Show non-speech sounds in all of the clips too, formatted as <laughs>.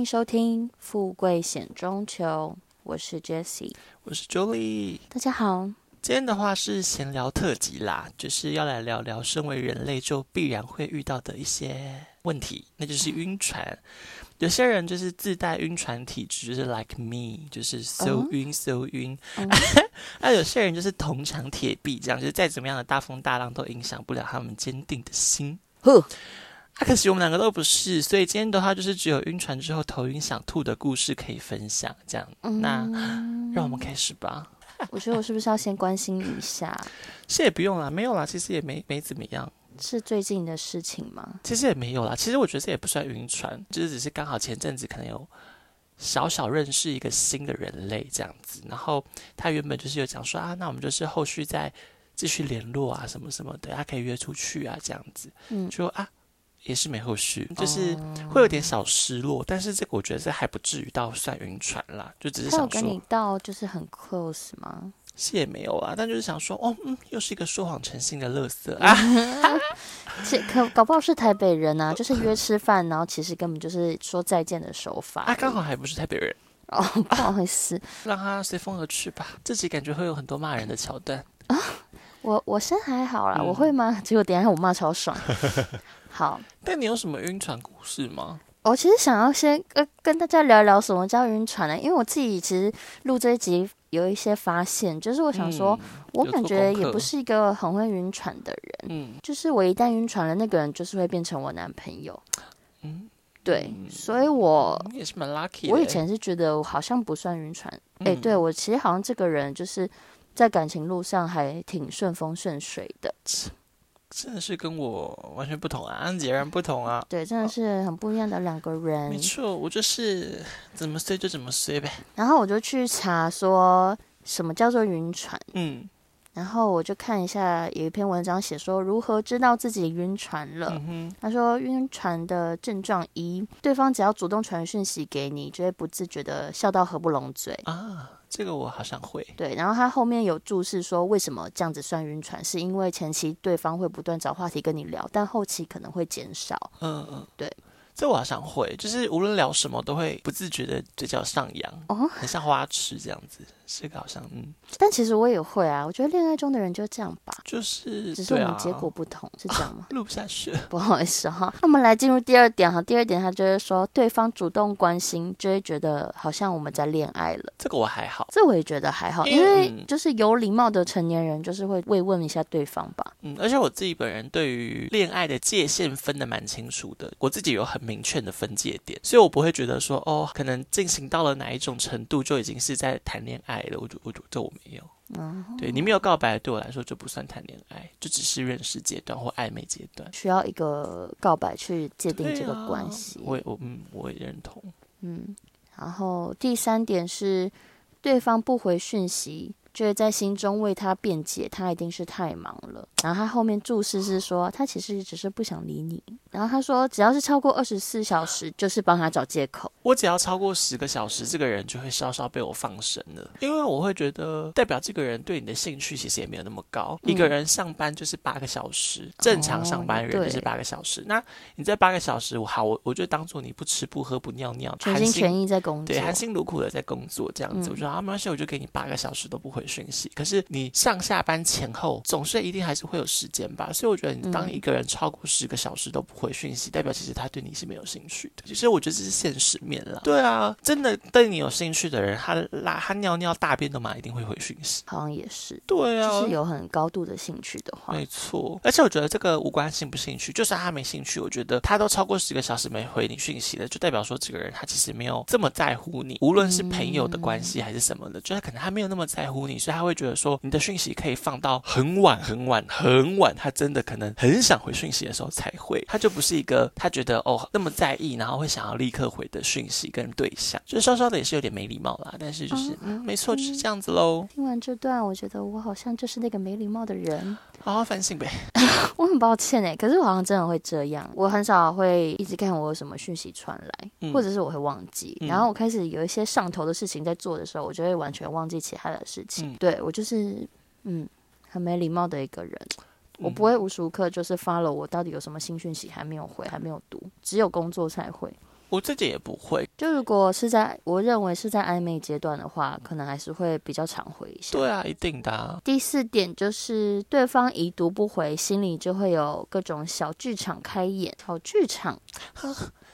欢迎收听《富贵险中求》，我是 Jessie，我是 Julie。大家好，今天的话是闲聊特辑啦，就是要来聊聊身为人类就必然会遇到的一些问题，那就是晕船。有些人就是自带晕船体质，就是 like me，就是 so 晕 so 晕。<laughs> 那有些人就是铜墙铁壁，这样就是再怎么样的大风大浪都影响不了他们坚定的心。呵，啊，可惜我们两个都不是，所以今天的话就是只有晕船之后头晕想吐的故事可以分享。这样，那让我们开始吧。<laughs> 我觉得我是不是要先关心一下？<laughs> 是也不用啦，没有啦，其实也没没怎么样。是最近的事情吗？其实也没有啦。其实我觉得这也不算晕船，就是只是刚好前阵子可能有小小认识一个新的人类这样子。然后他原本就是有讲说啊，那我们就是后续再继续联络啊，什么什么的，他可以约出去啊这样子。嗯，就啊也是没后续，就是会有点小失落。但是这个我觉得这还不至于到算晕船啦，就只是想跟你到就是很 close 吗？是也没有啊，但就是想说，哦，嗯，又是一个说谎成性的乐色啊！<laughs> 这可搞不好是台北人啊，就是约吃饭，然后其实根本就是说再见的手法。啊，刚好还不是台北人哦，不好意思，<laughs> 让他随风而去吧。自己感觉会有很多骂人的桥段啊。我我先还好啦，我会吗？结果等下我骂超爽。<laughs> 好，但你有什么晕船故事吗？我其实想要先跟跟大家聊聊什么叫晕船呢？因为我自己其实录这一集有一些发现，就是我想说，我感觉也不是一个很会晕船的人，嗯，就是我一旦晕船了，那个人就是会变成我男朋友，嗯，对，所以我也是蛮 lucky。我以前是觉得我好像不算晕船，哎，对我其实好像这个人就是在感情路上还挺顺风顺水的。真的是跟我完全不同啊，截然不同啊！对，真的是很不一样的两个人。没错，我就是怎么睡就怎么睡呗。然后我就去查说什么叫做晕船，嗯，然后我就看一下有一篇文章写说如何知道自己晕船了。他说晕船的症状一，对方只要主动传讯息给你，就会不自觉的笑到合不拢嘴啊。这个我好像会对，然后他后面有注释说，为什么这样子算晕船，是因为前期对方会不断找话题跟你聊，但后期可能会减少。嗯嗯，对。这我好像会，就是无论聊什么都会不自觉的嘴角上扬，哦，很像花痴这样子，是个好像嗯。但其实我也会啊，我觉得恋爱中的人就这样吧，就是只是我们结果不同，是这样吗？<laughs> 录不下去，<laughs> 不好意思哈。那我们来进入第二点哈，第二点他就是说，对方主动关心，就会觉得好像我们在恋爱了。这个我还好，这我也觉得还好，因为就是有礼貌的成年人，就是会慰问一下对方吧。嗯，而且我自己本人对于恋爱的界限分的蛮清楚的，我自己有很。明确的分界点，所以我不会觉得说哦，可能进行到了哪一种程度就已经是在谈恋爱了。我就我就这我没有，嗯，对你没有告白，对我来说就不算谈恋爱，就只是认识阶段或暧昧阶段，需要一个告白去界定这个关系。我我嗯，我也认同。嗯，然后第三点是对方不回讯息。就会在心中为他辩解，他一定是太忙了。然后他后面注释是说，他其实只是不想理你。然后他说，只要是超过二十四小时，就是帮他找借口。我只要超过十个小时，这个人就会稍稍被我放生了，因为我会觉得代表这个人对你的兴趣其实也没有那么高。一个人上班就是八个小时，正常上班人就是八个小时。那你在八个小时，我好，我我就当做你不吃不喝不尿尿，全心全意在工作，对，含辛茹苦的在工作这样子。我觉得啊，没关系，我就给你八个小时都不回。讯息，可是你上下班前后总是一定还是会有时间吧，所以我觉得你当一个人超过十个小时都不回讯息，代表其实他对你是没有兴趣的。其实我觉得这是现实面了。对啊，真的对你有兴趣的人，他拉他尿尿大便的嘛，一定会回讯息。好像也是。对啊，就是有很高度的兴趣的话，没错。而且我觉得这个无关兴不兴趣，就算他没兴趣，我觉得他都超过十个小时没回你讯息了，就代表说这个人他其实没有这么在乎你，无论是朋友的关系还是什么的，就是可能他没有那么在乎你，所以他会觉得说。你的讯息可以放到很晚很晚很晚，他真的可能很想回讯息的时候才会，他就不是一个他觉得哦那么在意，然后会想要立刻回的讯息跟对象，就是稍稍的也是有点没礼貌啦。但是就是嗯，没错，就是这样子喽。听完这段，我觉得我好像就是那个没礼貌的人，好好反省呗。<laughs> 我很抱歉哎，可是我好像真的会这样，我很少会一直看我有什么讯息传来，或者是我会忘记，然后我开始有一些上头的事情在做的时候，我就会完全忘记其他的事情。对我就是。嗯，很没礼貌的一个人。我不会无时无刻就是发了我到底有什么新讯息还没有回，还没有读，只有工作才会。我自己也不会。就如果是在我认为是在暧昧阶段的话，可能还是会比较常回一下。对啊，一定的。第四点就是对方已读不回，心里就会有各种小剧场开演。小剧场，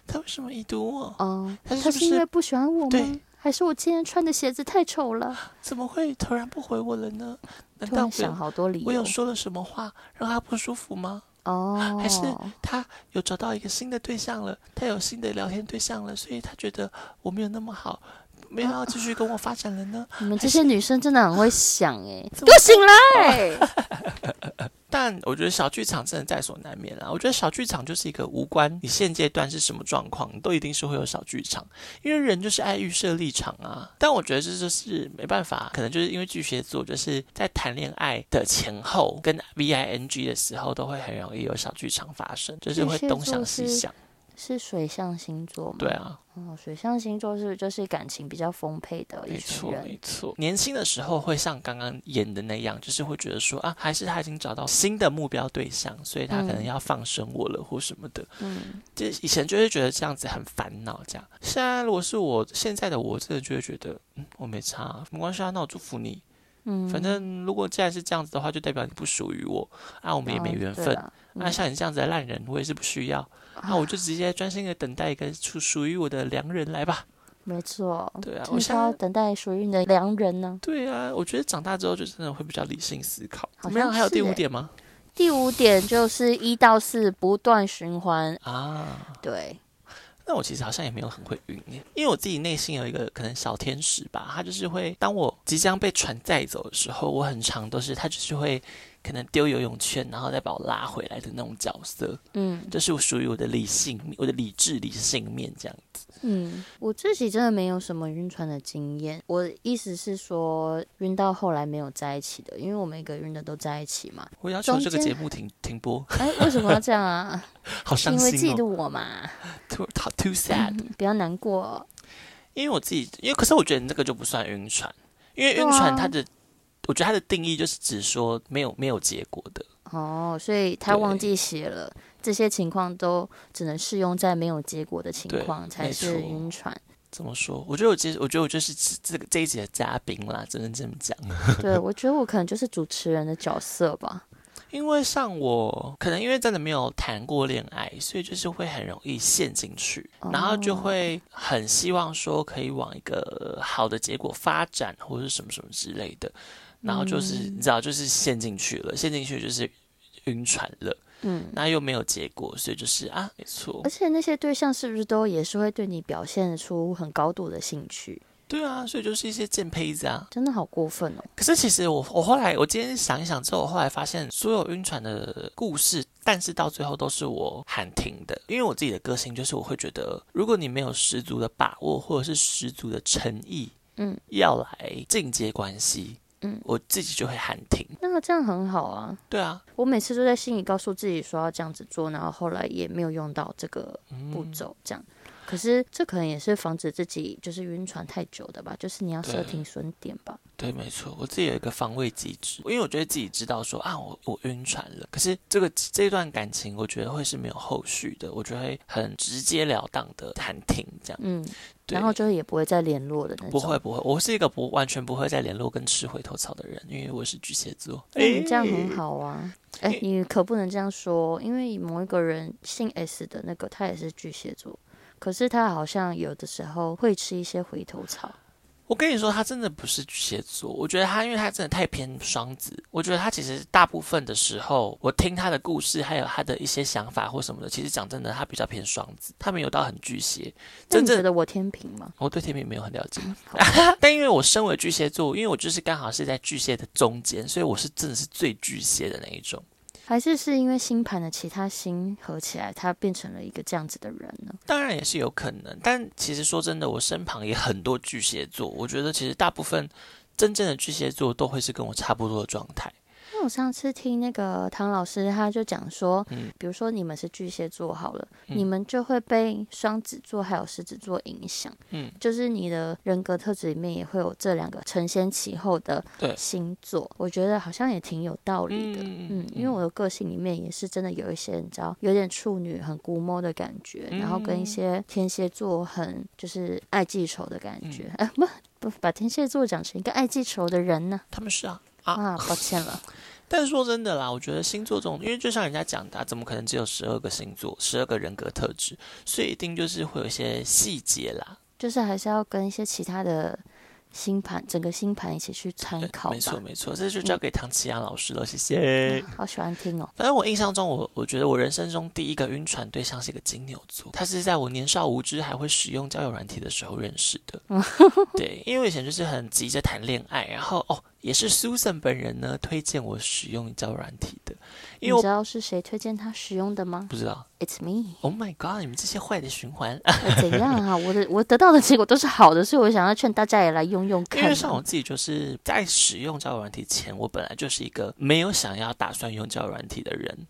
他为什么已读我？嗯，他是因为不喜欢我吗？还是我今天穿的鞋子太丑了？<laughs> 怎么会突然不回我了呢？难道想好多理由？我有说了什么话让他不舒服吗？哦，还是他有找到一个新的对象了，他有新的聊天对象了，所以他觉得我没有那么好，没有要继续跟我发展了呢？<laughs> 你们这些女生真的很会想 <laughs> 哎，给我醒来！<laughs> 但我觉得小剧场真的在所难免啦。我觉得小剧场就是一个无关你现阶段是什么状况，都一定是会有小剧场，因为人就是爱预设立场啊。但我觉得这就是没办法，可能就是因为巨蟹座就是在谈恋爱的前后跟 V I N G 的时候，都会很容易有小剧场发生，就是会东想西想。是水象星座吗？对啊，哦，水象星座是就是感情比较丰沛的一群人。没错，年轻的时候会像刚刚演的那样，就是会觉得说啊，还是他已经找到新的目标对象，所以他可能要放生我了或什么的。嗯，就以前就会觉得这样子很烦恼，这样。现在如果是我现在的我，真的就会觉得，嗯，我没差，没关系啊，那我祝福你。嗯，反正如果既然是这样子的话，就代表你不属于我啊，我们也没缘分。那像你这样子的烂人，我也是不需要。<laughs> 那我就直接专心的等待一个属属于我的良人来吧。没错，对啊，我想要等待属于你的良人呢。对啊，我觉得长大之后就真的会比较理性思考。怎么样？还有第五点吗？第五点就是一到四不断循环啊。对。那我其实好像也没有很会晕，因为我自己内心有一个可能小天使吧，他就是会当我即将被船载走的时候，我很长都是他就是会。可能丢游泳圈，然后再把我拉回来的那种角色，嗯，这是我属于我的理性、我的理智、理性面这样子。嗯，我自己真的没有什么晕船的经验。我意思是说，晕到后来没有在一起的，因为我们每个晕的都在一起嘛。我要求这个节目停停播。哎，为什么要这样啊？<laughs> 好伤心哦！因为嫉妒我嘛。Too too sad，不要难过。因为我自己，因为可是我觉得你这个就不算晕船，因为晕船它的。我觉得它的定义就是指说没有没有结果的哦，所以他忘记写了这些情况都只能适用在没有结果的情况才是晕船。怎么说？我觉得我其实我觉得我就是这个这一集的嘉宾啦，只能这么讲。<laughs> 对，我觉得我可能就是主持人的角色吧。因为像我，可能因为真的没有谈过恋爱，所以就是会很容易陷进去，然后就会很希望说可以往一个好的结果发展，或者什么什么之类的。然后就是你知道，就是陷进去了，陷进去就是晕船了，嗯，那又没有结果，所以就是啊，没错。而且那些对象是不是都也是会对你表现出很高度的兴趣？对啊，所以就是一些贱胚子啊，真的好过分哦。可是其实我我后来我今天想一想之后，我后来发现所有晕船的故事，但是到最后都是我喊停的，因为我自己的个性就是我会觉得，如果你没有十足的把握或者是十足的诚意，嗯，要来进阶关系。嗯，我自己就会喊停。那这样很好啊。对啊，我每次都在心里告诉自己说要这样子做，然后后来也没有用到这个步骤，这样。可是这可能也是防止自己就是晕船太久的吧，就是你要设停损点吧。对，没错，我自己有一个防卫机制，因为我觉得自己知道说啊，我我晕船了。可是这个这段感情，我觉得会是没有后续的，我觉得会很直截了当的谈停这样。嗯，然后就是也不会再联络的那种。不会不会，我是一个不完全不会再联络跟吃回头草的人，因为我是巨蟹座。哎，这样很好啊。哎，你可不能这样说，因为某一个人姓 S 的那个，他也是巨蟹座。可是他好像有的时候会吃一些回头草。我跟你说，他真的不是巨蟹座。我觉得他，因为他真的太偏双子。我觉得他其实大部分的时候，我听他的故事，还有他的一些想法或什么的，其实讲真的，他比较偏双子，他没有到很巨蟹。真正觉得我天平吗？我对天平没有很了解。<laughs> 但因为我身为巨蟹座，因为我就是刚好是在巨蟹的中间，所以我是真的是最巨蟹的那一种。还是是因为星盘的其他星合起来，他变成了一个这样子的人呢？当然也是有可能，但其实说真的，我身旁也很多巨蟹座，我觉得其实大部分真正的巨蟹座都会是跟我差不多的状态。因为我上次听那个唐老师，他就讲说，嗯，比如说你们是巨蟹座好了，你们就会被双子座还有狮子座影响，嗯，就是你的人格特质里面也会有这两个承先启后的星座，我觉得好像也挺有道理的，嗯，因为我的个性里面也是真的有一些你知道有点处女很估摸的感觉，然后跟一些天蝎座很就是爱记仇的感觉，哎 <laughs> 不。不把天蝎座讲成一个爱记仇的人呢？他们是啊啊，抱歉了。<laughs> 但是说真的啦，我觉得星座这种，因为就像人家讲的，怎么可能只有十二个星座、十二个人格特质？所以一定就是会有一些细节啦，就是还是要跟一些其他的。星盘，整个星盘一起去参考。没错，没错，这就交给唐奇阳老师了，谢谢。好喜欢听哦。反正我印象中，我我觉得我人生中第一个晕船对象是一个金牛座，他是在我年少无知还会使用交友软体的时候认识的。<laughs> 对，因为我以前就是很急着谈恋爱，然后哦。也是 Susan 本人呢推荐我使用交软体的，因为你知道是谁推荐他使用的吗？不知道，It's me。Oh my god！你们这些坏的循环，<laughs> 怎样啊？我的我得到的结果都是好的，所以我想要劝大家也来用用看。因为像我自己就是在使用交友软体前，我本来就是一个没有想要打算用交友软体的人。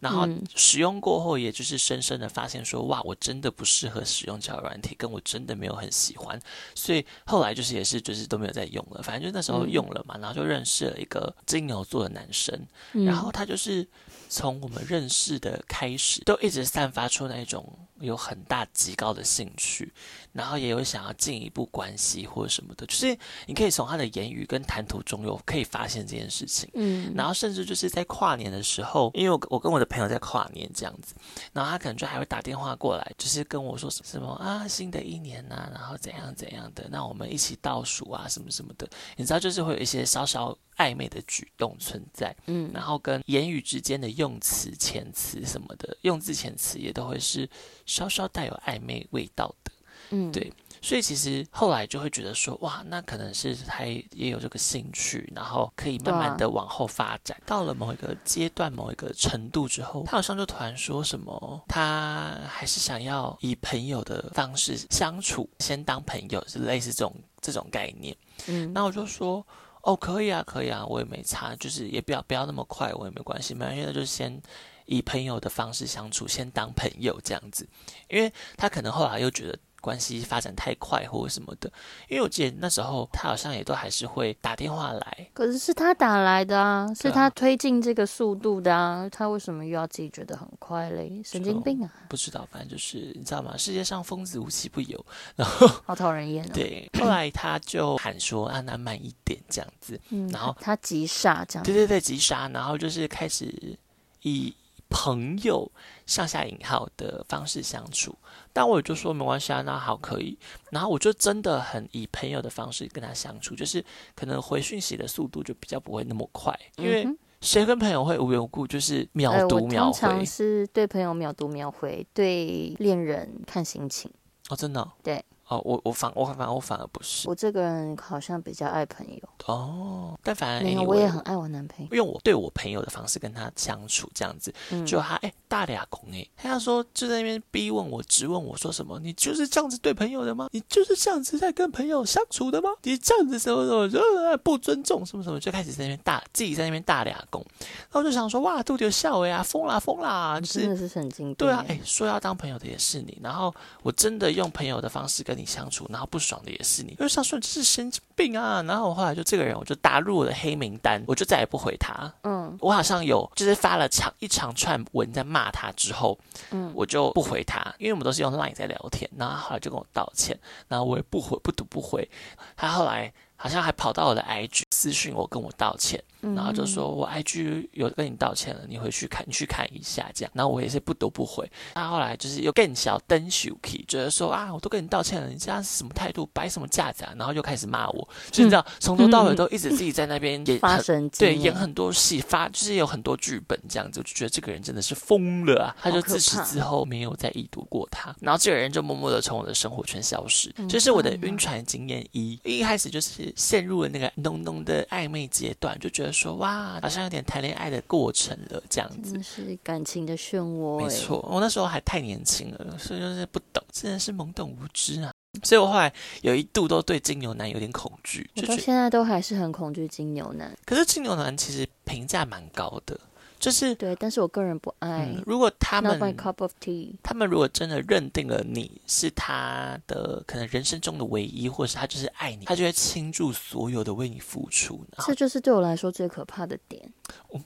然后使用过后，也就是深深的发现说，哇，我真的不适合使用交友软体，跟我真的没有很喜欢，所以后来就是也是就是都没有再用了。反正就那时候用了嘛，然后就认识了一个金牛座的男生，然后他就是从我们认识的开始，都一直散发出那种有很大极高的兴趣。然后也有想要进一步关系或者什么的，就是你可以从他的言语跟谈吐中有可以发现这件事情。嗯，然后甚至就是在跨年的时候，因为我我跟我的朋友在跨年这样子，然后他可能就还会打电话过来，就是跟我说什么啊，新的一年呐，然后怎样怎样的，那我们一起倒数啊，什么什么的，你知道，就是会有一些稍稍暧昧的举动存在。嗯，然后跟言语之间的用词、遣词什么的，用字遣词也都会是稍稍带有暧昧味道的。嗯，对，所以其实后来就会觉得说，哇，那可能是他也有这个兴趣，然后可以慢慢的往后发展。到了某一个阶段、某一个程度之后，他好像就突然说什么，他还是想要以朋友的方式相处，先当朋友，是类似这种这种概念。嗯，那我就说，哦，可以啊，可以啊，我也没差，就是也不要不要那么快，我也没关系，没关系，那就先以朋友的方式相处，先当朋友这样子。因为他可能后来又觉得。关系发展太快或者什么的，因为我记得那时候他好像也都还是会打电话来，可是是他打来的啊，是他推进这个速度的啊，他为什么又要自己觉得很快嘞？神经病啊！不知道，反正就是你知道吗？世界上疯子无奇不有，然后 <laughs> 好讨人厌哦。对，后来他就喊说啊，那慢一点这样子，嗯然后他急刹这样，对对对，急刹，然后就是开始以朋友上下引号的方式相处。但我就说没关系啊，那好可以。然后我就真的很以朋友的方式跟他相处，就是可能回讯息的速度就比较不会那么快，因为谁跟朋友会无缘无故就是秒读秒回？通常是对朋友秒读秒回，对恋人看心情。哦，真的？对。哦，我我反我反而我反而不是，我这个人好像比较爱朋友。哦，但反而没有，我也很爱我男朋友，用我对我朋友的方式跟他相处，这样子，就他哎大俩公哎，他说就在那边逼问我，质问我说什么，你就是这样子对朋友的吗？你就是这样子在跟朋友相处的吗？你这样子什么什么就不尊重什么什么，就开始在那边大自己在那边大俩公，然后就想说哇，杜丢笑哎呀，疯啦疯啦，真的是神经病，对啊，哎说要当朋友的也是你，然后我真的用朋友的方式跟。你相处，然后不爽的也是你，因为想说你是神经病啊。然后我后来就这个人，我就打入我的黑名单，我就再也不回他。嗯，我好像有就是发了长一长串文在骂他之后，嗯，我就不回他，因为我们都是用 Line 在聊天。然后后来就跟我道歉，然后我也不回，不读不回。他后来。好像还跑到我的 IG 私讯我跟我道歉，然后就说我 IG 有跟你道歉了，你回去看，你去看一下这样。然后我也是不读不回。他后来就是又更小登 s h 觉得说啊，我都跟你道歉了，你这样是什么态度，摆什么架子啊？然后又开始骂我，就你知道从头到尾都一直自己在那边演，<laughs> 对，演很多戏，发就是有很多剧本这样子，我就觉得这个人真的是疯了啊！他就自此之后没有再已读过他，然后这个人就默默的从我的生活圈消失。这是我的晕船经验一，一开始就是。陷入了那个浓浓的暧昧阶段，就觉得说哇，好像有点谈恋爱的过程了，这样子是感情的漩涡。没错，我那时候还太年轻了，所以就是不懂，真的是懵懂无知啊。所以我后来有一度都对金牛男有点恐惧，就到现在都还是很恐惧金牛男。可是金牛男其实。评价蛮高的。就是对，但是我个人不爱。如果他们 cup of tea，他们如果真的认定了你是他的可能人生中的唯一，或者是他就是爱你，他就会倾注所有的为你付出。这就是对我来说最可怕的点。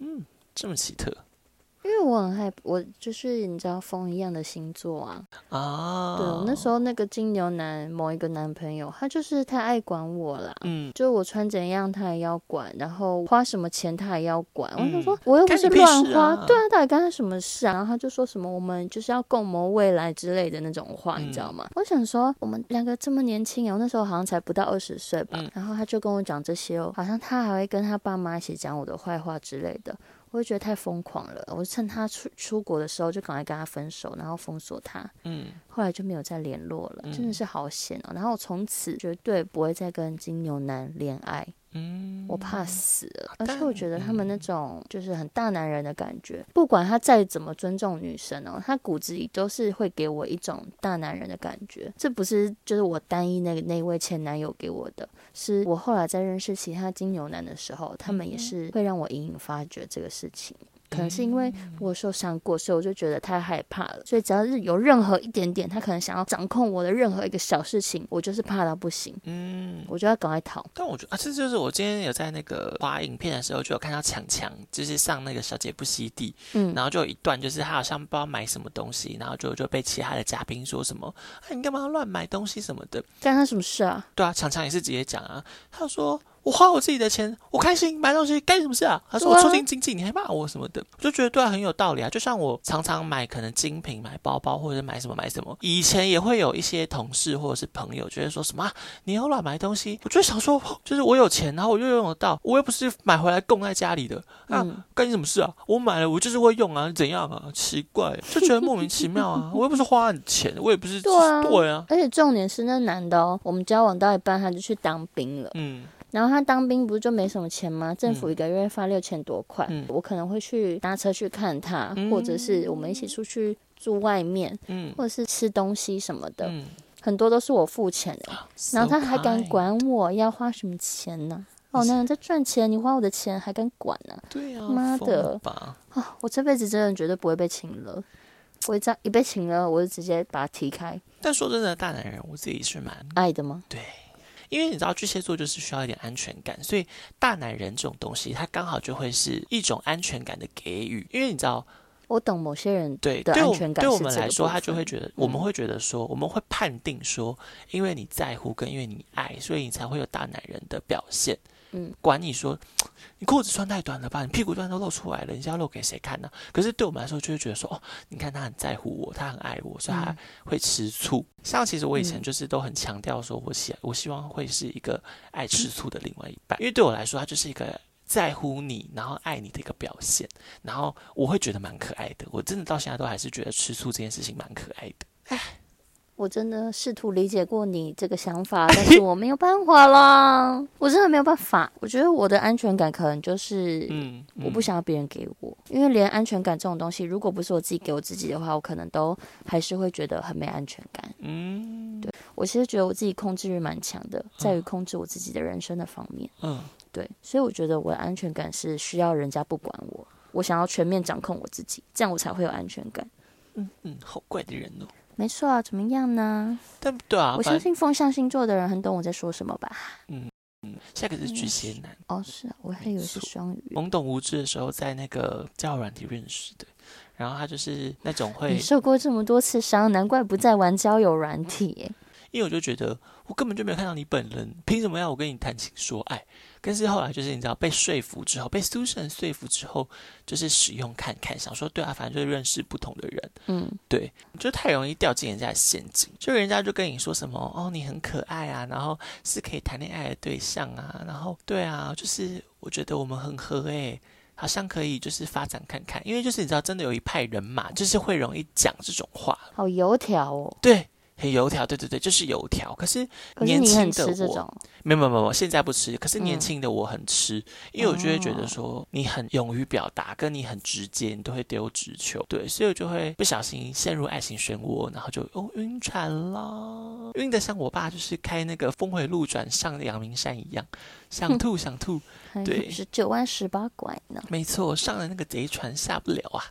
嗯，这么奇特。因为我很害我就是你知道风一样的星座啊啊！对我那时候那个金牛男某一个男朋友，他就是太爱管我了，嗯，就我穿怎样他也要管，然后花什么钱他也要管。我想说我又不是乱花，对啊，到底干他什么事啊？然后他就说什么我们就是要共谋未来之类的那种话，你知道吗？我想说我们两个这么年轻我那时候好像才不到二十岁吧，然后他就跟我讲这些哦，好像他还会跟他爸妈一起讲我的坏话之类的。我就觉得太疯狂了，我趁他出出国的时候就赶快跟他分手，然后封锁他。嗯，后来就没有再联络了，真的是好险哦。然后从此绝对不会再跟金牛男恋爱。嗯，我怕死了，而且我觉得他们那种就是很大男人的感觉，不管他再怎么尊重女生哦，他骨子里都是会给我一种大男人的感觉。这不是就是我单一那个那位前男友给我的，是我后来在认识其他金牛男的时候，他们也是会让我隐隐发觉这个事情。可能是因为我受伤过，所以我就觉得太害怕了。所以只要是有任何一点点，他可能想要掌控我的任何一个小事情，我就是怕到不行。嗯，我就要赶快逃。但我觉得啊，这就是我今天有在那个发影片的时候，就有看到强强，就是上那个小姐不吸地，嗯，然后就有一段，就是他好像不知道买什么东西，然后就就被其他的嘉宾说什么，哎，你干嘛乱买东西什么的？干他什么事啊？对啊，强强也是直接讲啊，他说。我花我自己的钱，我开心买东西，干什么事啊？他说我促进经济，你还骂我什么的？我就觉得对他很有道理啊。就像我常常买可能精品，买包包或者买什么买什么，以前也会有一些同事或者是朋友觉得说什么你要乱买东西，我就想说，<laughs> 就是我有钱，然后我又用得到，我又不是买回来供在家里的，啊，干你什么事啊？我买了，我就是会用啊，怎样啊？奇怪，就觉得莫名其妙啊。<laughs> 我又不是花你钱，我也不是对啊，对啊。而且重点是那男的哦，我们交往到一半他就去当兵了，嗯。然后他当兵不是就没什么钱吗？政府一个月发六千多块，我可能会去搭车去看他，或者是我们一起出去住外面，或者是吃东西什么的，很多都是我付钱的。然后他还敢管我要花什么钱呢？哦，那人在赚钱，你花我的钱还敢管呢？对啊，妈的啊！我这辈子真的绝对不会被请了，我一张一被请了，我就直接把他踢开。但说真的，大男人我自己是蛮爱的吗？对。因为你知道巨蟹座就是需要一点安全感，所以大男人这种东西，它刚好就会是一种安全感的给予。因为你知道，我懂某些人对的安全感，对我们来说，他就会觉得，我们会觉得说，我们会判定说，因为你在乎跟因为你爱，所以你才会有大男人的表现。嗯，管你说，<tsk> 你裤子穿太短了吧？你屁股端都露出来了，你要露给谁看呢？可是对我们来说，就会觉得说，哦，你看他很在乎我，他很爱我，所以他会吃醋。像其实我以前就是都很强调说，我希我希望会是一个爱吃醋的另外一半，因为对我来说，他就是一个在乎你，然后爱你的一个表现，然后我会觉得蛮可爱的。我真的到现在都还是觉得吃醋这件事情蛮可爱的。唉。我真的试图理解过你这个想法，但是我没有办法啦，我真的没有办法。我觉得我的安全感可能就是，嗯，我不想要别人给我，因为连安全感这种东西，如果不是我自己给我自己的话，我可能都还是会觉得很没安全感。嗯，对我其实觉得我自己控制欲蛮强的，在于控制我自己的人生的方面。嗯，对，所以我觉得我的安全感是需要人家不管我，我想要全面掌控我自己，这样我才会有安全感。嗯嗯，好怪的人哦。没错啊，怎么样呢？对不对啊，我相信风象星座的人很懂我在说什么吧。嗯嗯，下个是巨蟹男哦，是啊，我还以为是双鱼。懵懂无知的时候，在那个交友软体认识的，然后他就是那种会你受过这么多次伤，难怪不再玩交友软体。因为我就觉得，我根本就没有看到你本人，凭什么要我跟你谈情说爱？但是后来就是你知道被说服之后，被 Susan 说服之后，就是使用看看，想说对啊，反正就是认识不同的人，嗯，对，就太容易掉进人家的陷阱，就人家就跟你说什么哦，你很可爱啊，然后是可以谈恋爱的对象啊，然后对啊，就是我觉得我们很合诶，好像可以就是发展看看，因为就是你知道，真的有一派人马，就是会容易讲这种话，好油条哦，对。油条，对对对，就是油条。可是年轻的我，没有没有没有，现在不吃。可是年轻的我很吃，因为我就会觉得说你很勇于表达，跟你很直接，你都会丢直球，对，所以我就会不小心陷入爱情漩涡，然后就哦晕船了。晕的像我爸就是开那个峰回路转上阳明山一样，想吐想吐。对，是九弯十八拐呢。没错，上了那个贼船下不了啊。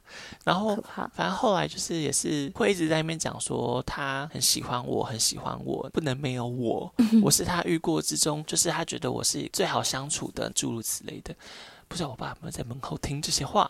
然后，反正后来就是也是会一直在那边讲说他很喜欢我，很喜欢我，不能没有我。<laughs> 我是他遇过之中，就是他觉得我是最好相处的，诸如此类的。不知道我爸有没有在门口听这些话？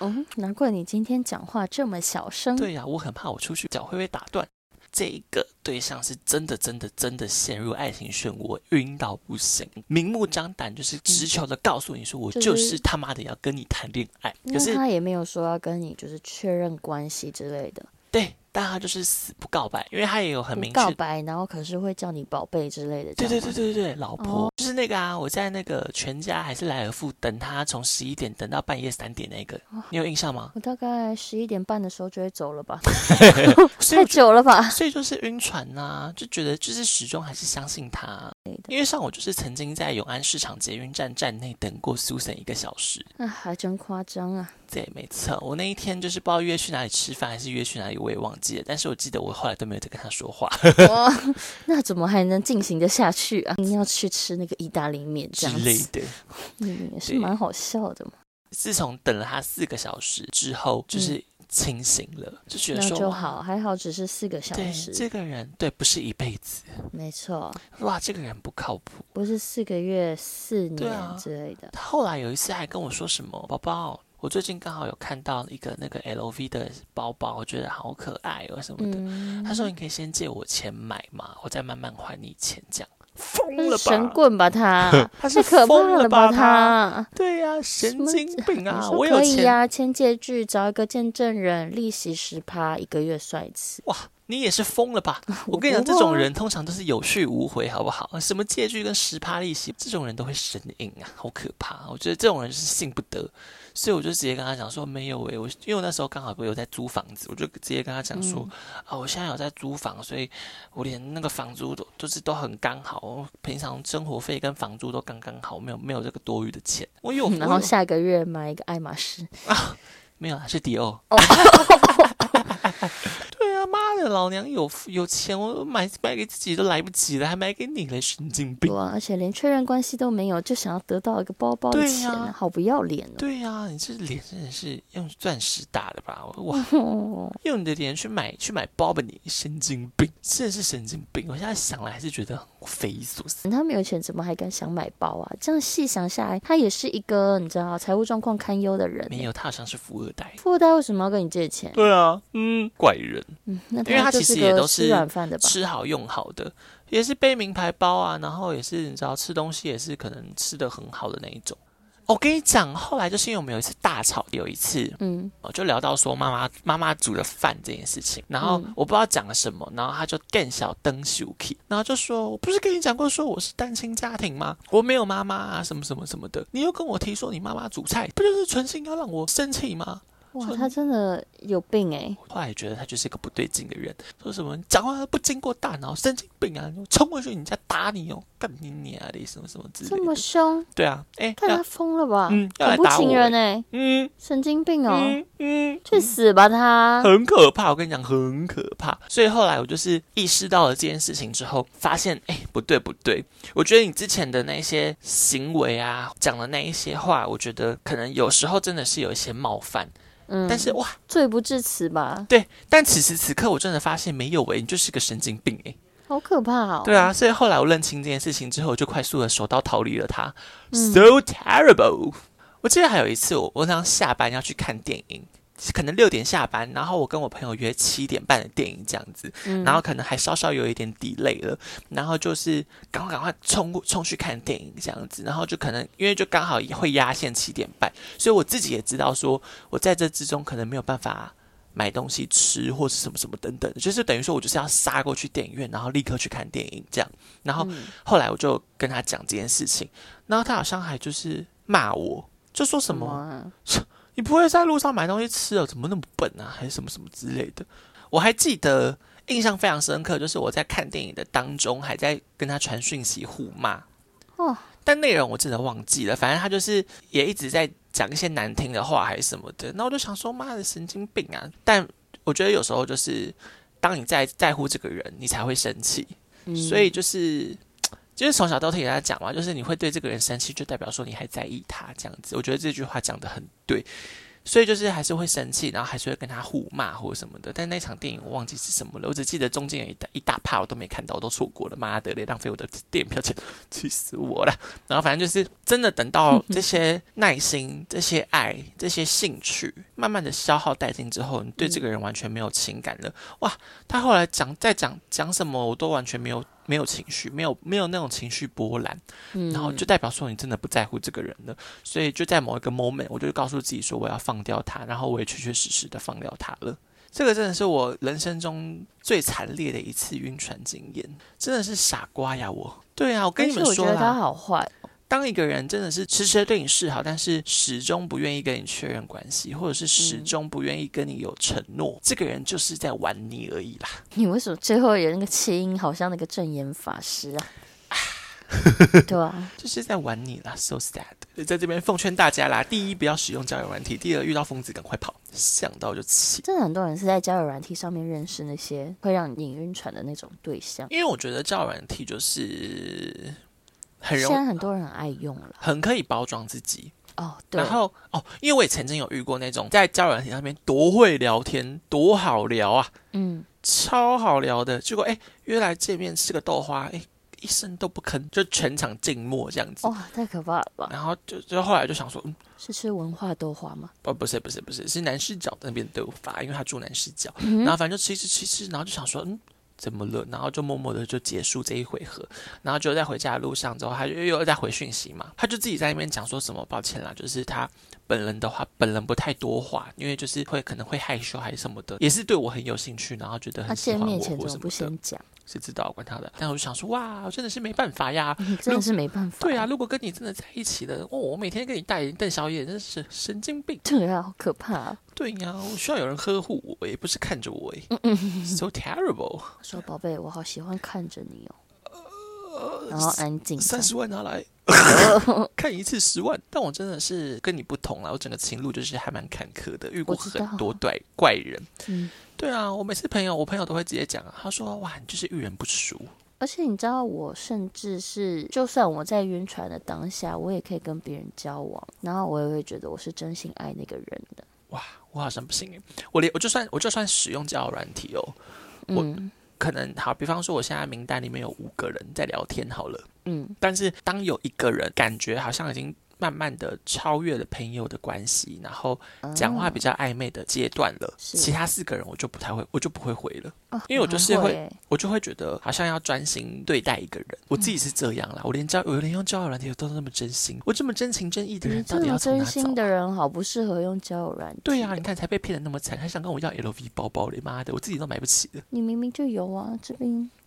嗯，难怪你今天讲话这么小声。对呀，我很怕我出去脚会被打断。这一个对象是真的、真的、真的陷入爱情漩涡，晕到不行，明目张胆就是直球的告诉你说，我就是他妈的要跟你谈恋爱。可是他也没有说要跟你就是确认关系之类的。对。但他就是死不告白，因为他也有很明确告白，然后可是会叫你宝贝之类的。对对对对对对，老婆就是那个啊！我在那个全家还是莱尔富等他，从十一点等到半夜三点那个，你有印象吗？我大概十一点半的时候就会走了吧，<laughs> <laughs> 太久了吧？所以就是晕船呐，就觉得就是始终还是相信他。因为像我就是曾经在永安市场捷运站站内等过苏森一个小时，那还真夸张啊！对，没错，我那一天就是不知道约去哪里吃饭，还是约去哪里，我也忘记了。但是我记得我后来都没有再跟他说话。<laughs> <laughs> 那怎么还能进行的下去啊？你要去吃那个意大利面之类的，嗯，也是蛮好笑的嘛。自从等了他四个小时之后，就是。清醒了，就觉得说就好，还好只是四个小时。这个人对，不是一辈子。没错。哇，这个人不靠谱。不是四个月、四年之类的。他后来有一次还跟我说什么：“宝宝，我最近刚好有看到一个那个 LV 的包包，我觉得好可爱哦什么的。”他说：“你可以先借我钱买嘛，我再慢慢还你钱。”这样。疯了吧！神棍吧他，他是可怕了吧他？对呀，神经病啊！我可以呀，签借据，找一个见证人，利息十趴，一个月算一次。哇，你也是疯了吧？<laughs> 我跟你讲，这种人通常都是有去无回，好不好？什么借据跟十趴利息，这种人都会神隐啊，好可怕！我觉得这种人是信不得。所以我就直接跟他讲说没有诶，我因为我那时候刚好有在租房子，我就直接跟他讲说啊，我现在有在租房，所以我连那个房租都就是都很刚好，平常生活费跟房租都刚刚好，没有没有这个多余的钱。我有，然后下个月买一个爱马仕啊，<laughs> 没有，是迪奥。<laughs> 妈的，老娘有有钱，我买买给自己都来不及了，还买给你了，神经病！而且连确认关系都没有，就想要得到一个包包的钱，好不要脸哦！对呀，你这脸真的是用钻石打的吧？哇，<laughs> 用你的脸去买去买包吧，你神经病，真的是神经病！我现在想来还是觉得匪夷所思。他没有钱，怎么还敢想买包啊？这样细想下来，他也是一个你知道财务状况堪忧的人。没有，他好像是富二代。富二代为什么要跟你借钱？对啊，嗯，怪人。因为他其实也都是吃软饭的吧吃好用好的，也是背名牌包啊，然后也是你知道吃东西也是可能吃的很好的那一种。我跟你讲，后来就是因为我们有一次大吵，有一次，嗯，我就聊到说妈妈妈妈煮的饭这件事情，然后我不知道讲了什么，然后他就更小灯 Suki，然后就说我不是跟你讲过说我是单亲家庭吗？我没有妈妈啊，什么什么什么的，你又跟我提说你妈妈煮菜，不就是存心要让我生气吗？哇，他真的有病哎！后来觉得他就是一个不对劲的人，说什么讲话不经过大脑，神经病啊！冲过去人家打你哦，干你娘的什么什么之类的。这么凶？对啊，哎，看他疯了吧？嗯，恐怖情人哎，嗯，神经病哦，嗯，去死吧他！很可怕，我跟你讲，很可怕。所以后来我就是意识到了这件事情之后，发现哎，不对不对，我觉得你之前的那些行为啊，讲的那一些话，我觉得可能有时候真的是有一些冒犯。嗯，但是哇，罪不至此吧？对，但此时此刻我真的发现没有诶，你就是个神经病诶，好可怕哦！对啊，所以后来我认清这件事情之后，我就快速的手刀逃离了他。So terrible！我记得还有一次，我我当下班要去看电影。可能六点下班，然后我跟我朋友约七点半的电影这样子，然后可能还稍稍有一点 delay 了，然后就是赶快赶快冲冲去看电影这样子，然后就可能因为就刚好也会压线七点半，所以我自己也知道说我在这之中可能没有办法买东西吃或是什么什么等等，就是等于说我就是要杀过去电影院，然后立刻去看电影这样，然后后来我就跟他讲这件事情，然后他好像还就是骂我，就说什么。你不会在路上买东西吃哦？怎么那么笨啊？还是什么什么之类的？我还记得印象非常深刻，就是我在看电影的当中，还在跟他传讯息互骂哦。但内容我真的忘记了，反正他就是也一直在讲一些难听的话还是什么的。那我就想说，妈的神经病啊！但我觉得有时候就是当你在在乎这个人，你才会生气。所以就是，就是从小都听人家讲嘛，就是你会对这个人生气，就代表说你还在意他这样子。我觉得这句话讲的很对。所以就是还是会生气，然后还是会跟他互骂或者什么的。但那场电影我忘记是什么了，我只记得中间有一大一大趴我都没看到，我都错过了。妈的，浪费我的电影票钱，<laughs> 气死我了！然后反正就是真的等到这些 <laughs> 耐心、这些爱、这些兴趣慢慢的消耗殆尽之后，你对这个人完全没有情感了。哇，他后来讲再讲讲什么，我都完全没有。没有情绪，没有没有那种情绪波澜，然后就代表说你真的不在乎这个人了。所以就在某一个 moment，我就告诉自己说我要放掉他，然后我也确确实实的放掉他了。这个真的是我人生中最惨烈的一次晕船经验，真的是傻瓜呀！我对啊，我跟你们说他好坏。当一个人真的是迟迟对你示好，但是始终不愿意跟你确认关系，或者是始终不愿意跟你有承诺，这个人就是在玩你而已啦。<laughs> 你为什么最后有那个切音，好像那个正言法师啊？<laughs> 对啊，就是在玩你啦，so sad。在这边奉劝大家啦：第一，不要使用交友软体；第二，遇到疯子赶快跑，想到就气。真的很多人是在交友软体上面认识那些会让你晕船的那种对象，因为我觉得交友软体就是。很现在很多人很爱用了，很可以包装自己哦。对然后哦，因为我也曾经有遇过那种在交友软件上面多会聊天，多好聊啊，嗯，超好聊的。结果哎，约来见面吃个豆花，哎，一声都不吭，就全场静默这样子。哇，太可怕了吧！然后就就后来就想说，嗯，是吃文化豆花吗？哦，不是不是不是，是南市角那边豆花，因为他住南市角。然后反正就吃一吃吃吃，然后就想说，嗯。怎么了？然后就默默的就结束这一回合，然后就在回家的路上之后，他就又在回讯息嘛，他就自己在那边讲说什么抱歉啦，就是他本人的话，本人不太多话，因为就是会可能会害羞还是什么的，也是对我很有兴趣，然后觉得很喜欢我或什么的。谁知道管他的，但我就想说，哇，真的是没办法呀，真的是没办法。对啊，如果跟你真的在一起了，哦，我每天跟你带瞪小眼，真的是神经病。对啊，好可怕。对呀，我需要有人呵护我，也不是看着我。嗯嗯，so terrible。说宝贝，我好喜欢看着你哦。然后安静。三十万拿来，<laughs> 看一次十万。但我真的是跟你不同了，我整个情路就是还蛮坎坷的，遇过很多怪怪人。嗯。对啊，我每次朋友，我朋友都会直接讲啊，他说：“哇，你就是遇人不淑。”而且你知道，我甚至是，就算我在晕船的当下，我也可以跟别人交往，然后我也会觉得我是真心爱那个人的。哇，我好像不行我连我就算我就算使用交友软体哦，我可能好，比方说我现在名单里面有五个人在聊天好了，嗯，但是当有一个人感觉好像已经。慢慢的超越了朋友的关系，然后讲话比较暧昧的阶段了。其他四个人我就不太会，我就不会回了，因为我就是会，我就会觉得好像要专心对待一个人。我自己是这样啦，我连交，我连用交友软件都那么真心，我这么真情真意的人，到底要真心的人好不适合用交友软件。对呀，你看才被骗的那么惨，还想跟我要 LV 包包嘞？妈的，我自己都买不起的。你明明就有啊，这边 <laughs>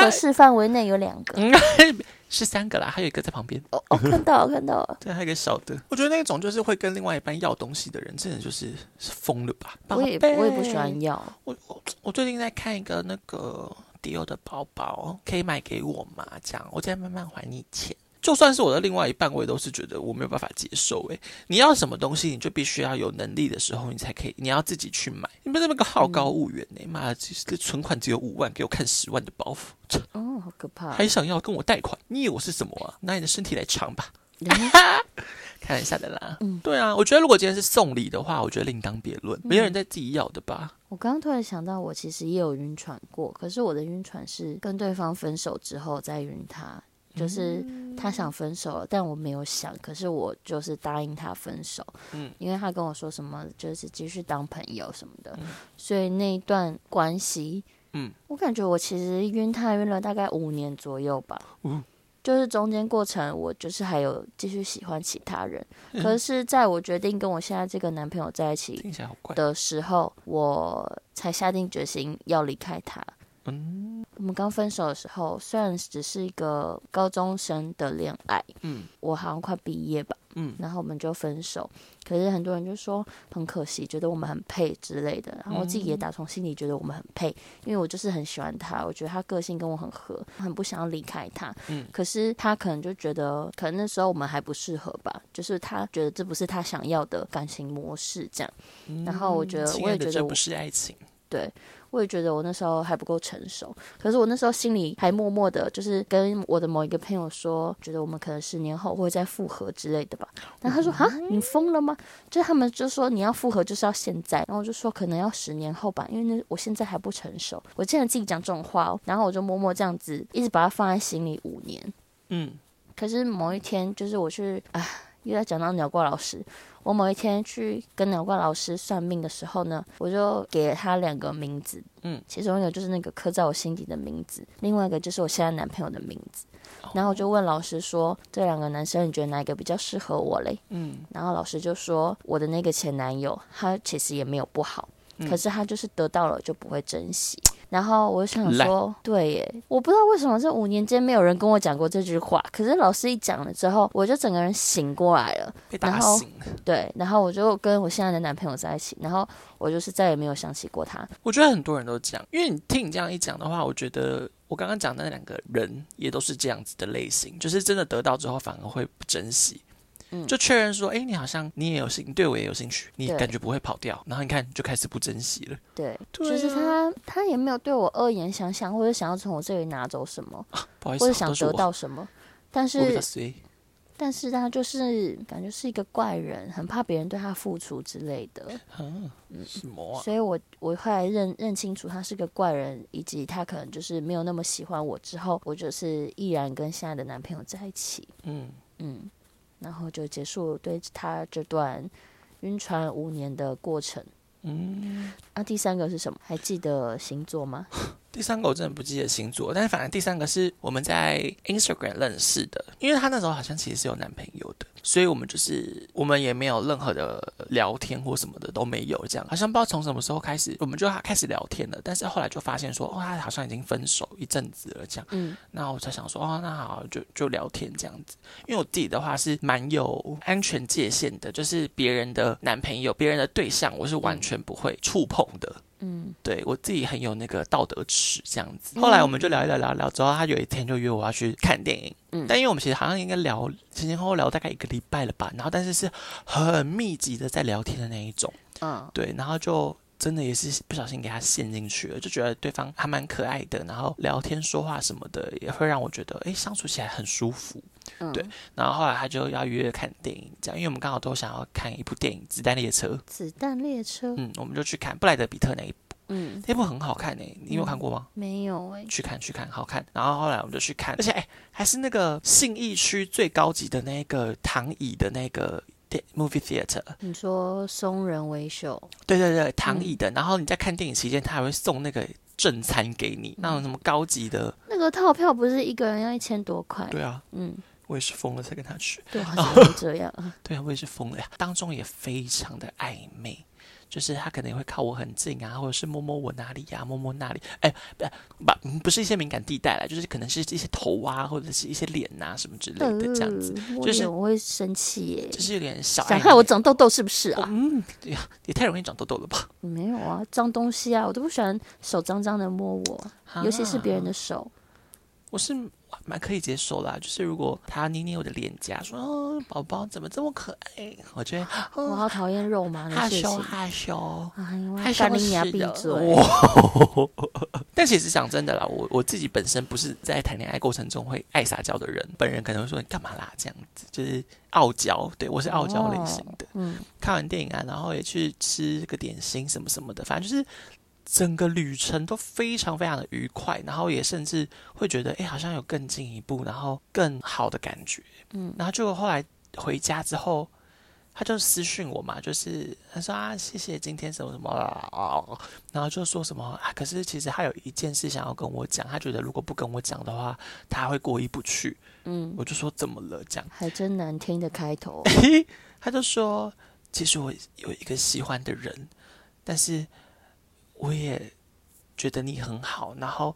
可视范围内有两个。<laughs> 是三个啦，还有一个在旁边。哦哦，<laughs> 看到看到了。对，还有一个小的。我觉得那种就是会跟另外一半要东西的人，真的就是疯了吧？我也我也不喜欢要。我我我最近在看一个那个迪奥的包包，可以买给我吗？这样我再慢慢还你钱。就算是我的另外一半，我也都是觉得我没有办法接受。诶，你要什么东西，你就必须要有能力的时候，你才可以，你要自己去买。你不那么个好高骛远呢？妈的，这存款只有五万，给我看十万的包袱，<laughs> 哦，好可怕！还想要跟我贷款？你以为我是什么啊？<laughs> 拿你的身体来偿吧！<laughs> 开玩笑的啦。嗯，对啊，我觉得如果今天是送礼的话，我觉得另当别论，没有人在自己要的吧？我刚刚突然想到，我其实也有晕船过，可是我的晕船是跟对方分手之后再晕他。就是他想分手了，但我没有想，可是我就是答应他分手，嗯，因为他跟我说什么就是继续当朋友什么的，所以那一段关系，嗯，我感觉我其实晕他晕了大概五年左右吧，嗯，就是中间过程我就是还有继续喜欢其他人，可是在我决定跟我现在这个男朋友在一起的时候，我才下定决心要离开他。嗯，我们刚分手的时候，虽然只是一个高中生的恋爱，嗯，我好像快毕业吧，嗯，然后我们就分手。可是很多人就说很可惜，觉得我们很配之类的。然后我自己也打从心里觉得我们很配，因为我就是很喜欢他，我觉得他个性跟我很合，很不想要离开他。嗯，可是他可能就觉得，可能那时候我们还不适合吧，就是他觉得这不是他想要的感情模式这样。然后我觉得，我也觉得这不是爱情。对。我也觉得我那时候还不够成熟。可是我那时候心里还默默的，就是跟我的某一个朋友说，觉得我们可能十年后会再复合之类的吧。然后他说：“哈，你疯了吗？”就他们就说你要复合就是要现在。然后我就说可能要十年后吧，因为那我现在还不成熟。我竟然自己讲这种话哦。然后我就默默这样子一直把它放在心里五年。嗯。可是某一天，就是我去啊，又在讲到鸟怪老师。我某一天去跟鸟怪老师算命的时候呢，我就给了他两个名字，嗯，其中一个就是那个刻在我心底的名字，另外一个就是我现在男朋友的名字。然后我就问老师说，这两个男生你觉得哪一个比较适合我嘞？嗯，然后老师就说，我的那个前男友，他其实也没有不好，可是他就是得到了就不会珍惜。然后我想说，对耶，我不知道为什么这五年间没有人跟我讲过这句话。可是老师一讲了之后，我就整个人醒过来了。然后对，然后我就跟我现在的男朋友在一起，然后我就是再也没有想起过他。我觉得很多人都这样，因为你听你这样一讲的话，我觉得我刚刚讲的那两个人也都是这样子的类型，就是真的得到之后反而会不珍惜。就确认说，哎，你好像你也有兴，对我也有兴趣，你感觉不会跑掉，然后你看就开始不珍惜了。对，就是他，他也没有对我恶言相向，或者想要从我这里拿走什么，不好意思，或者想得到什么。但是，但是他就是感觉是一个怪人，很怕别人对他付出之类的。嗯，什么？所以我我后来认认清楚他是个怪人，以及他可能就是没有那么喜欢我。之后，我就是毅然跟现在的男朋友在一起。嗯嗯。然后就结束对他这段晕船五年的过程。嗯，那第三个是什么？还记得星座吗？<laughs> 第三个我真的不记得星座，但是反正第三个是我们在 Instagram 认识的，因为他那时候好像其实是有男朋友的。所以我们就是我们也没有任何的聊天或什么的都没有，这样好像不知道从什么时候开始我们就开始聊天了，但是后来就发现说，哦，他好像已经分手一阵子了，这样。嗯。那我才想说，哦，那好，就就聊天这样子。因为我自己的话是蛮有安全界限的，就是别人的男朋友、别人的对象，我是完全不会触碰的。嗯，对我自己很有那个道德尺这样子。后来我们就聊一聊聊聊，之后他有一天就约我要去看电影。嗯，但因为我们其实好像应该聊前前后后聊大概一个礼拜了吧，然后但是是很密集的在聊天的那一种。嗯，对，然后就真的也是不小心给他陷进去了，就觉得对方还蛮可爱的，然后聊天说话什么的也会让我觉得哎相处起来很舒服。对，然后后来他就要约看电影，这样，因为我们刚好都想要看一部电影《子弹列车》。子弹列车，嗯，我们就去看布莱德比特那一部，嗯，那部很好看诶，你有看过吗？没有诶，去看去看，好看。然后后来我们就去看，而且哎，还是那个信义区最高级的那个躺椅的那个电 movie theater。你说松仁维秀？对对对，躺椅的。然后你在看电影期间，他还会送那个正餐给你，那种什么高级的。那个套票不是一个人要一千多块？对啊，嗯。我也是疯了才跟他去，对，<laughs> 好像这样。<laughs> 对啊，我也是疯了呀。当中也非常的暧昧，就是他可能会靠我很近啊，或者是摸摸我哪里呀，摸摸那里。哎，不不，不是一些敏感地带啦，就是可能是一些头啊，或者是一些脸呐什么之类的这样子。就是我会生气耶，就是有点小，想害我长痘痘是不是啊？嗯，对呀，也太容易长痘痘了吧？没有啊，脏东西啊，我都不喜欢手脏脏的摸我，尤其是别人的手。我是。蛮可以接受啦，就是如果他捏捏我的脸颊，说：“哦，宝宝怎么这么可爱？”我觉得我好讨厌肉麻的害羞害羞，害羞你牙闭嘴。<laughs> 但其实讲真的啦，我我自己本身不是在谈恋爱过程中会爱撒娇的人，本人可能会说：“你干嘛啦？”这样子就是傲娇，对我是傲娇类型的。嗯，看完电影啊，然后也去吃个点心什么什么的，反正就是。整个旅程都非常非常的愉快，然后也甚至会觉得，哎，好像有更进一步，然后更好的感觉。嗯，然后就后来回家之后，他就私讯我嘛，就是他说啊，谢谢今天什么什么啊，然后就说什么啊，可是其实他有一件事想要跟我讲，他觉得如果不跟我讲的话，他会过意不去。嗯，我就说怎么了？这样还真难听的开头。<laughs> 他就说，其实我有一个喜欢的人，但是。我也觉得你很好，然后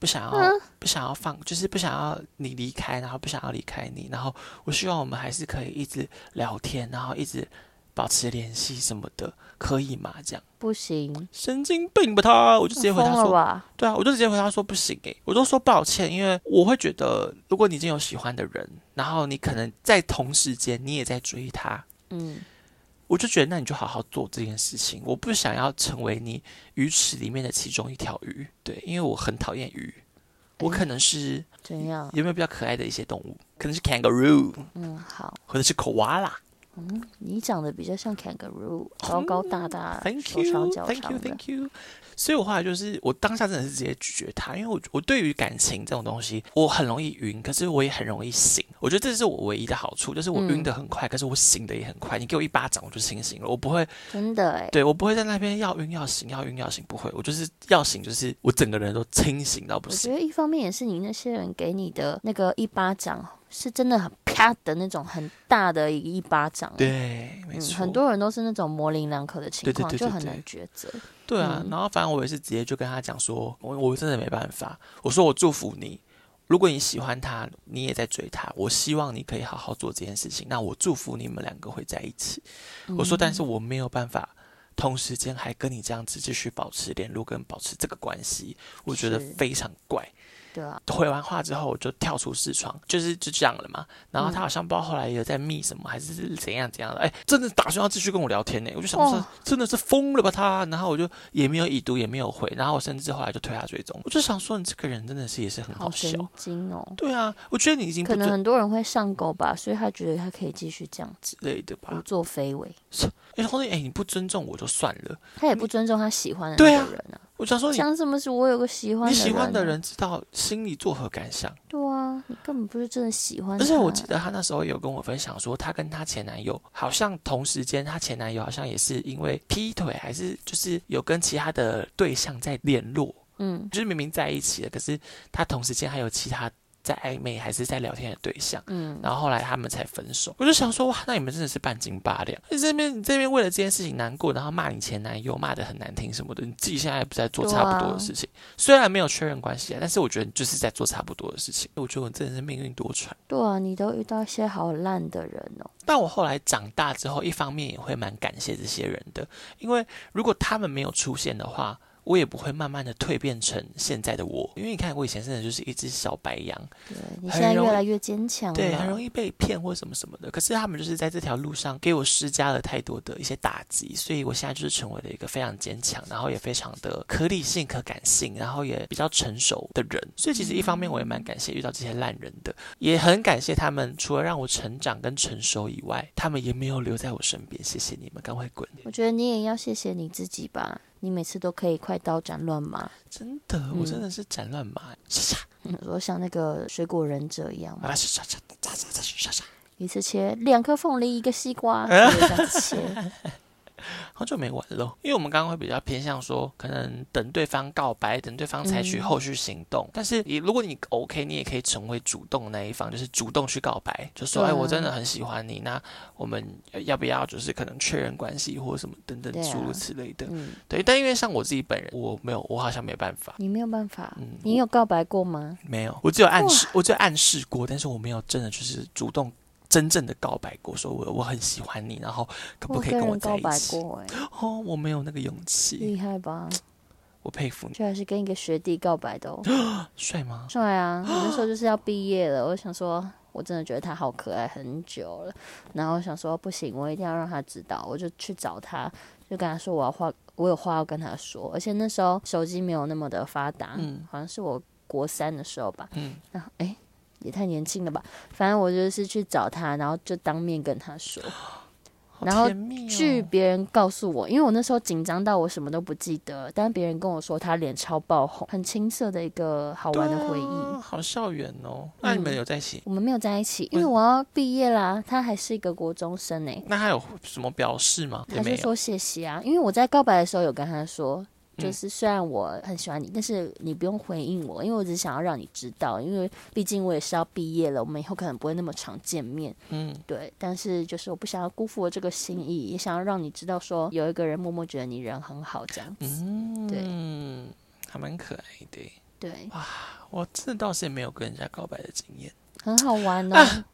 不想要不想要放，就是不想要你离开，然后不想要离开你，然后我希望我们还是可以一直聊天，然后一直保持联系什么的，可以吗？这样不行，神经病吧他？我就直接回他说，对啊，我就直接回他说不行诶，我都说抱歉，因为我会觉得，如果你已经有喜欢的人，然后你可能在同时间你也在追他，嗯。我就觉得那你就好好做这件事情。我不想要成为你鱼池里面的其中一条鱼，对，因为我很讨厌鱼。我可能是怎样？有没有比较可爱的一些动物？可能是 kangaroo，嗯，好，或者是 koala。嗯，你长得比较像 kangaroo，高高大大，手长脚长的。所以我后来就是，我当下真的是直接拒绝他，因为我我对于感情这种东西，我很容易晕，可是我也很容易醒。我觉得这是我唯一的好处，就是我晕的很快，可是我醒的也很快。你给我一巴掌，我就清醒了，我不会真的哎，对我不会在那边要晕要醒要晕要醒，不会，我就是要醒，就是我整个人都清醒到不行。我觉得一方面也是你那些人给你的那个一巴掌。是真的很啪的那种很大的一一巴掌，对，没错，很多人都是那种模棱两可的情况，就很难抉择。对啊，然后反正我也是直接就跟他讲说，我我真的没办法，我说我祝福你，如果你喜欢他，你也在追他，我希望你可以好好做这件事情，那我祝福你们两个会在一起。我说，但是我没有办法同时间还跟你这样子继续保持联络跟保持这个关系，我觉得非常怪。对啊，回完话之后我就跳出视窗，就是就这样了嘛。然后他好像不知道后来有在密什么，还是怎样怎样的。哎，真的打算要继续跟我聊天呢。我就想说，真的是疯了吧他？然后我就也没有已读，也没有回。然后我甚至后来就推他追踪。我就想说，你这个人真的是也是很好笑。精哦。对啊，我觉得你已经可能很多人会上钩吧，所以他觉得他可以继续这样子类的吧，胡作非为。哎，后面哎，你不尊重我就算了，他也不尊重他喜欢的那个人啊。我想说你，讲什么是？我有个喜欢你喜欢的人，知道心里作何感想？对啊，你根本不是真的喜欢。而且我记得她那时候有跟我分享说，她跟她前男友好像同时间，她前男友好像也是因为劈腿，还是就是有跟其他的对象在联络。嗯，就是明明在一起了，可是他同时间还有其他。在暧昧还是在聊天的对象，嗯，然后后来他们才分手。我就想说，哇，那你们真的是半斤八两。你这边你这边为了这件事情难过，然后骂你前男友，骂的很难听什么的，你自己现在不在做差不多的事情。虽然没有确认关系啊，但是我觉得你就是在做差不多的事情。我觉得我真的是命运多舛。对啊，你都遇到一些好烂的人哦。但我后来长大之后，一方面也会蛮感谢这些人的，因为如果他们没有出现的话。我也不会慢慢的蜕变成现在的我，因为你看我以前真的就是一只小白羊，对你现在越来越坚强，对，很容易被骗或什么什么的。可是他们就是在这条路上给我施加了太多的一些打击，所以我现在就是成为了一个非常坚强，然后也非常的可理性、可感性，然后也比较成熟的人。所以其实一方面我也蛮感谢遇到这些烂人的，也很感谢他们，除了让我成长跟成熟以外，他们也没有留在我身边。谢谢你们，赶快滚！我觉得你也要谢谢你自己吧。你每次都可以快刀斩乱麻，真的，我真的是斩乱麻，杀杀。<laughs> 我像那个水果忍者一样嘛，杀杀杀杀杀杀杀，一次切两颗凤梨，一个西瓜，这样切。<laughs> 好久没玩了，因为我们刚刚会比较偏向说，可能等对方告白，等对方采取后续行动。但是你如果你 OK，你也可以成为主动的那一方，就是主动去告白，就说：“哎，我真的很喜欢你，那我们要不要就是可能确认关系或者什么等等诸如此类的。”对，但因为像我自己本人，我没有，我好像没办法。你没有办法？嗯，你有告白过吗？没有，我只有暗示，我只有暗示过，但是我没有真的就是主动。真正的告白过，说我我很喜欢你，然后可不可以跟我在一起？哦，我没有那个勇气。厉害吧？我佩服你。居然是跟一个学弟告白的哦，<gasps> 帅吗？帅啊！我那时候就是要毕业了，我想说，我真的觉得他好可爱，很久了。然后想说，不行，我一定要让他知道，我就去找他，就跟他说我要话，我有话要跟他说。而且那时候手机没有那么的发达，嗯，好像是我国三的时候吧，嗯，然后哎。也太年轻了吧！反正我就是去找他，然后就当面跟他说。然后据别人告诉我，因为我那时候紧张到我什么都不记得，但别人跟我说他脸超爆红，很青涩的一个好玩的回忆。好校园哦！那你们有在一起？我们没有在一起，因为我要毕业啦。他还是一个国中生呢。那他有什么表示吗？他就说谢谢啊，因为我在告白的时候有跟他说。就是虽然我很喜欢你，但是你不用回应我，因为我只想要让你知道，因为毕竟我也是要毕业了，我们以后可能不会那么常见面。嗯，对。但是就是我不想要辜负我这个心意，也想要让你知道，说有一个人默默觉得你人很好，这样子。嗯，对，还蛮可爱的。对，哇，我这倒是也没有跟人家告白的经验，很好玩哦。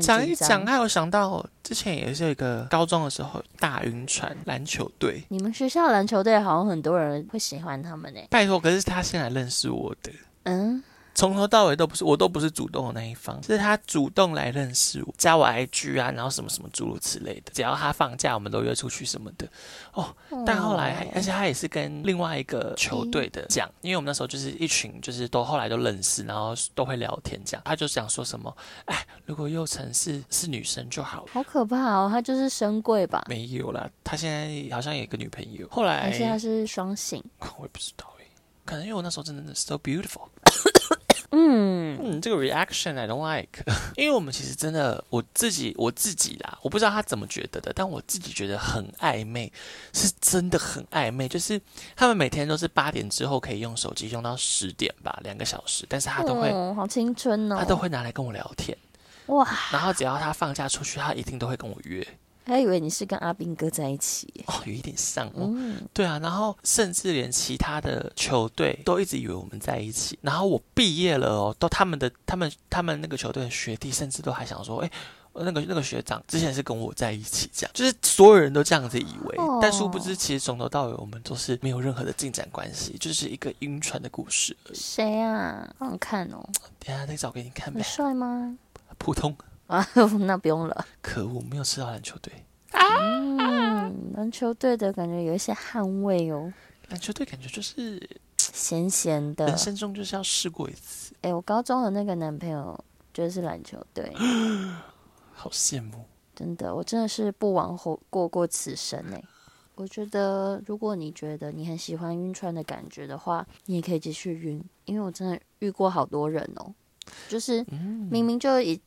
讲一讲，还有想到之前也是有一个高中的时候大晕船篮球队。你们学校篮球队好像很多人会喜欢他们呢。拜托，可是他先来认识我的。嗯，从头到尾都不是我都不是主动的那一方，是他主动来认识我，加我 IG 啊，然后什么什么诸如此类的。只要他放假，我们都约出去什么的。哦，但后来，而且他也是跟另外一个球队的讲，因为我们那时候就是一群，就是都后来都认识，然后都会聊天讲。他就想说什么，哎，如果佑成是是女生就好了。好可怕哦，他就是深贵吧？没有啦，他现在好像有个女朋友。后来，而且他是双性，我也不知道哎，可能因为我那时候真的是 so beautiful。嗯嗯，这个 reaction I don't like，<laughs> 因为我们其实真的我自己我自己啦，我不知道他怎么觉得的，但我自己觉得很暧昧，是真的很暧昧。就是他们每天都是八点之后可以用手机用到十点吧，两个小时，但是他都会好青春哦，他都会拿来跟我聊天哇，然后只要他放假出去，他一定都会跟我约。还以为你是跟阿斌哥在一起哦，有一点像哦。对啊，然后甚至连其他的球队都一直以为我们在一起。然后我毕业了哦，都他们的他们他们那个球队的学弟，甚至都还想说，哎，那个那个学长之前是跟我在一起，这样就是所有人都这样子以为。但殊不知，其实从头到尾我们都是没有任何的进展关系，就是一个晕船的故事而已。谁啊？好想看哦。等下再找给你看呗。帅吗？普通。啊，<laughs> 那不用了。可恶，没有吃到篮球队。啊，篮球队的感觉有一些汗味哦。篮球队感觉就是咸咸的，人生中就是要试过一次。哎，我高中的那个男朋友就是篮球队，<gasps> 好羡慕。真的，我真的是不枉活过过此生哎。我觉得，如果你觉得你很喜欢晕船的感觉的话，你也可以继续晕，因为我真的遇过好多人哦，就是明明就一。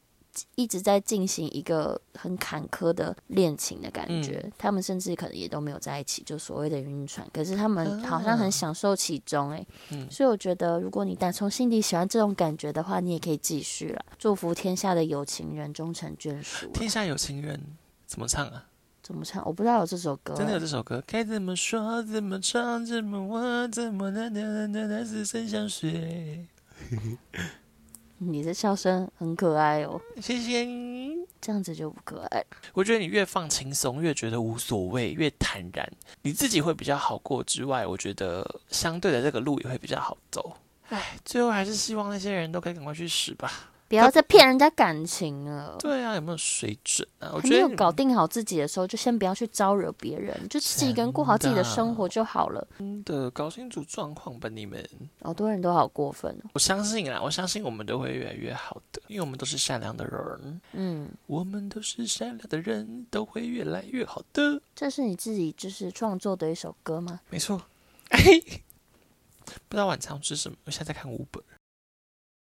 一直在进行一个很坎坷的恋情的感觉，他们甚至可能也都没有在一起，就所谓的晕船。可是他们好像很享受其中，哎，所以我觉得，如果你打从心底喜欢这种感觉的话，你也可以继续了。祝福天下的有情人终成眷属。天下有情人怎么唱啊？怎么唱？我不知道有这首歌。真的有这首歌？该怎么说？怎么唱？怎么握？怎么那？那？那？那？似曾相识？你的笑声很可爱哦，谢谢你。这样子就不可爱。我觉得你越放轻松，越觉得无所谓，越坦然，你自己会比较好过。之外，我觉得相对的这个路也会比较好走。唉，最后还是希望那些人都可以赶快去死吧。不要再骗人家感情了。对啊，有没有水准啊？我觉得没有搞定好自己的时候，就先不要去招惹别人，就自己一个人过好自己的生活就好了。真的，搞清楚状况吧，你们。好多人都好过分哦。我相信啊，我相信我们都会越来越好的，因为我们都是善良的人。嗯，我们都是善良的人，都会越来越好的。这是你自己就是创作的一首歌吗？没错。不知道晚餐吃什么？我现在在看五本。